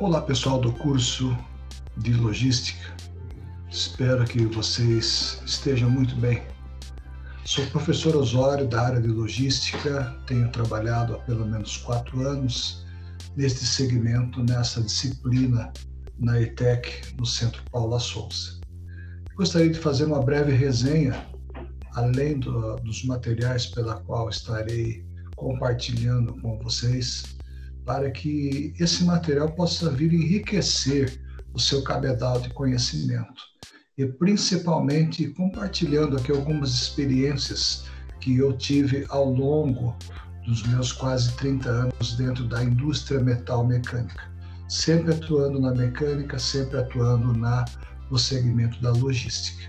Olá, pessoal do curso de Logística. Espero que vocês estejam muito bem. Sou professor Osório da área de Logística, tenho trabalhado há pelo menos quatro anos neste segmento, nessa disciplina na ETEC, no Centro Paula Souza. Gostaria de fazer uma breve resenha, além do, dos materiais pela qual estarei compartilhando com vocês, para que esse material possa vir enriquecer o seu cabedal de conhecimento e principalmente compartilhando aqui algumas experiências que eu tive ao longo dos meus quase 30 anos dentro da indústria metal mecânica, sempre atuando na mecânica, sempre atuando na no segmento da logística.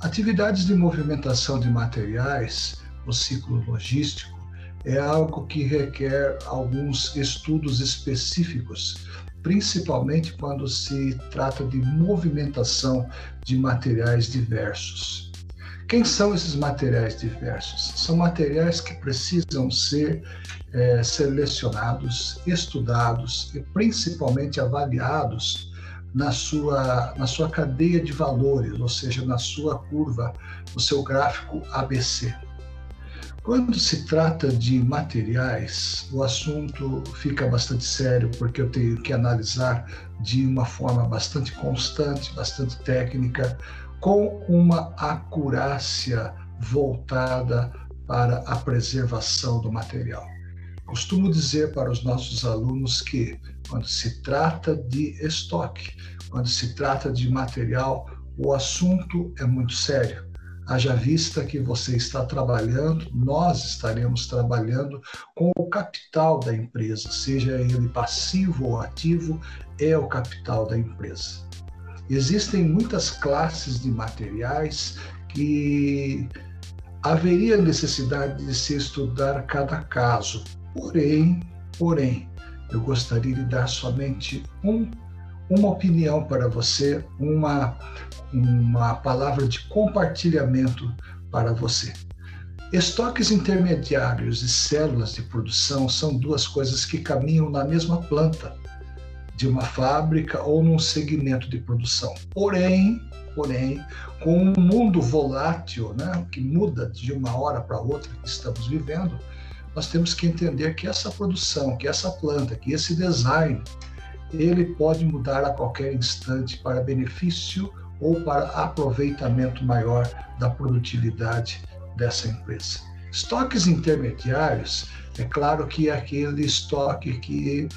Atividades de movimentação de materiais, o ciclo logístico, é algo que requer alguns estudos específicos, principalmente quando se trata de movimentação de materiais diversos. Quem são esses materiais diversos? São materiais que precisam ser é, selecionados, estudados e principalmente avaliados na sua, na sua cadeia de valores, ou seja, na sua curva, no seu gráfico ABC. Quando se trata de materiais, o assunto fica bastante sério, porque eu tenho que analisar de uma forma bastante constante, bastante técnica, com uma acurácia voltada para a preservação do material. Costumo dizer para os nossos alunos que, quando se trata de estoque, quando se trata de material, o assunto é muito sério haja vista que você está trabalhando, nós estaremos trabalhando com o capital da empresa, seja ele passivo ou ativo, é o capital da empresa. Existem muitas classes de materiais que haveria necessidade de se estudar cada caso. Porém, porém, eu gostaria de dar somente um, uma opinião para você, uma uma palavra de compartilhamento para você. Estoques intermediários e células de produção são duas coisas que caminham na mesma planta de uma fábrica ou num segmento de produção. Porém, porém, com um mundo volátil, né, que muda de uma hora para outra que estamos vivendo, nós temos que entender que essa produção, que essa planta, que esse design, ele pode mudar a qualquer instante para benefício ou para aproveitamento maior da produtividade dessa empresa. Estoques intermediários, é claro que é aquele estoque que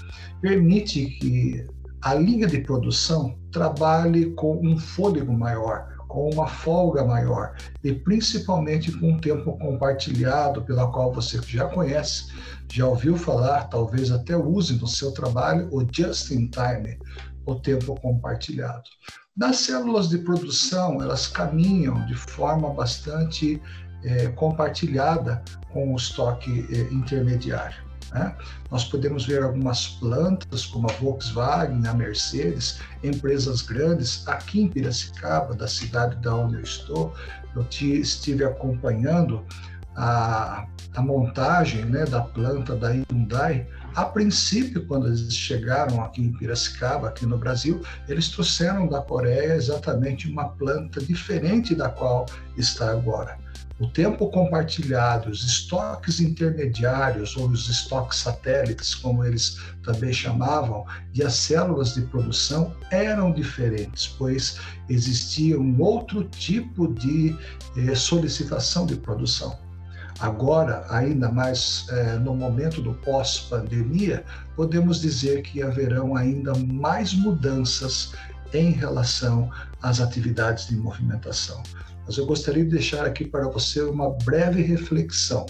permite que a linha de produção trabalhe com um fôlego maior, com uma folga maior e principalmente com um tempo compartilhado, pela qual você já conhece, já ouviu falar, talvez até use no seu trabalho o just in time, o tempo compartilhado. Das células de produção, elas caminham de forma bastante é, compartilhada com o estoque é, intermediário. Né? Nós podemos ver algumas plantas, como a Volkswagen, a Mercedes, empresas grandes. Aqui em Piracicaba, da cidade da onde eu estou, eu estive acompanhando a, a montagem né, da planta da Hyundai a princípio, quando eles chegaram aqui em Piracicaba, aqui no Brasil, eles trouxeram da Coreia exatamente uma planta diferente da qual está agora. O tempo compartilhado, os estoques intermediários, ou os estoques satélites, como eles também chamavam, e as células de produção eram diferentes, pois existia um outro tipo de eh, solicitação de produção. Agora, ainda mais é, no momento do pós-pandemia, podemos dizer que haverão ainda mais mudanças em relação às atividades de movimentação. Mas eu gostaria de deixar aqui para você uma breve reflexão.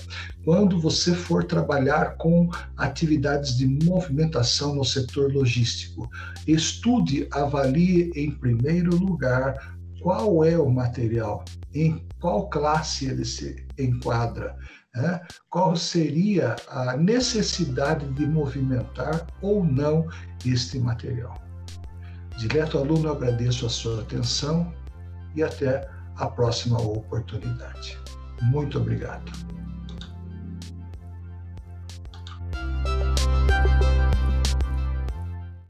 Quando você for trabalhar com atividades de movimentação no setor logístico, estude, avalie em primeiro lugar qual é o material, em qual classe ele se enquadra, né? qual seria a necessidade de movimentar ou não este material. Direto aluno, agradeço a sua atenção e até a próxima oportunidade. Muito obrigado.